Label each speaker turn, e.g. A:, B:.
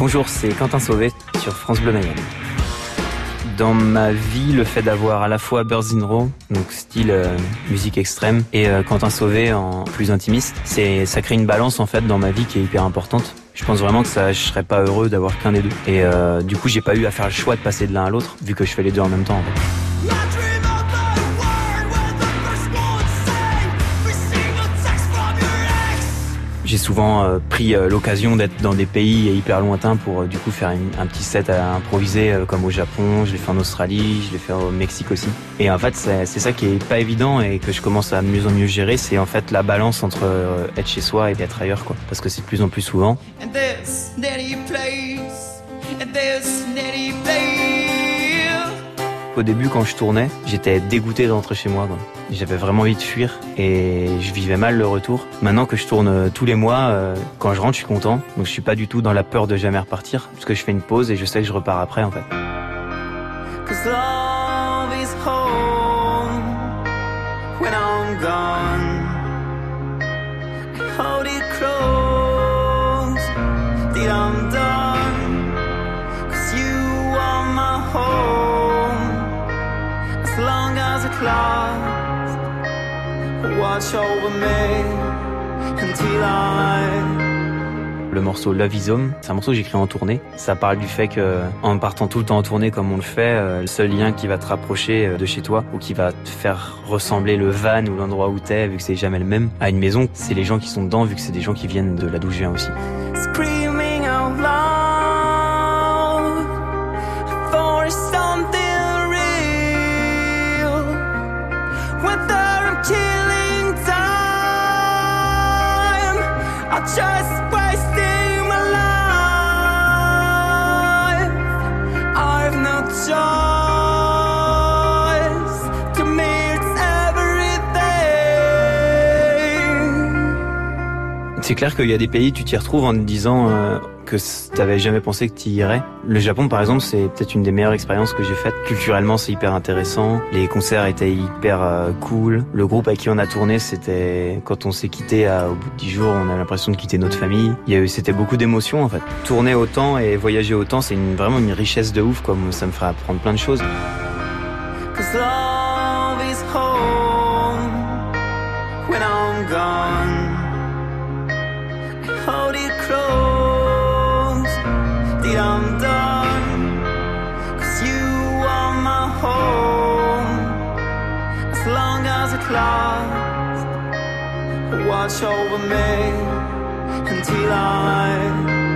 A: Bonjour, c'est Quentin Sauvé sur France Bleu Mayenne. Dans ma vie, le fait d'avoir à la fois Birds in Row, donc style euh, musique extrême, et euh, Quentin Sauvé en plus intimiste, c'est ça crée une balance en fait dans ma vie qui est hyper importante. Je pense vraiment que ça, je serais pas heureux d'avoir qu'un des deux. Et euh, du coup, j'ai pas eu à faire le choix de passer de l'un à l'autre, vu que je fais les deux en même temps. J'ai souvent euh, pris euh, l'occasion d'être dans des pays hyper lointains pour euh, du coup faire une- un petit set à improviser comme au Japon, je l'ai fait en Australie, je l'ai fait au Mexique aussi. Et en fait c'est ça qui est pas évident et que je commence à de mieux en mieux gérer, c'est en fait la balance entre être chez soi et être ailleurs quoi. Parce que c'est de plus en plus souvent.
B: And this nitty place, and this nitty place.
A: Au début quand je tournais, j'étais dégoûté de rentrer chez moi. quoi. J'avais vraiment envie de fuir et je vivais mal le retour. Maintenant que je tourne euh, tous les mois, euh, quand je rentre je suis content. Donc je suis pas du tout dans la peur de jamais repartir parce que je fais une pause et je sais que je repars après en fait. Le morceau Love is Home, c'est un morceau que j'écris en tournée. Ça parle du fait que, en partant tout le temps en tournée comme on le fait, euh, le seul lien qui va te rapprocher euh, de chez toi ou qui va te faire ressembler le van ou l'endroit où t'es, vu que c'est jamais le même, à une maison, c'est les gens qui sont dedans, vu que c'est des gens qui viennent de là d'où je viens aussi.
B: screaming out loud just
A: C'est clair qu'il y a des pays, tu t'y retrouves en te disant euh, que t'avais jamais pensé que t'y irais. Le Japon, par exemple, c'est peut-être une des meilleures expériences que j'ai faites. Culturellement, c'est hyper intéressant. Les concerts étaient hyper euh, cool. Le groupe avec qui on a tourné, c'était quand on s'est quitté à- au bout de 10 jours, on a l'impression de quitter notre famille. Il y a eu, c'était beaucoup d'émotions en fait. Tourner autant et voyager autant, c'est vraiment une richesse de ouf. Moi, Ça me ferait apprendre plein de choses.
B: lost. Watch over me until I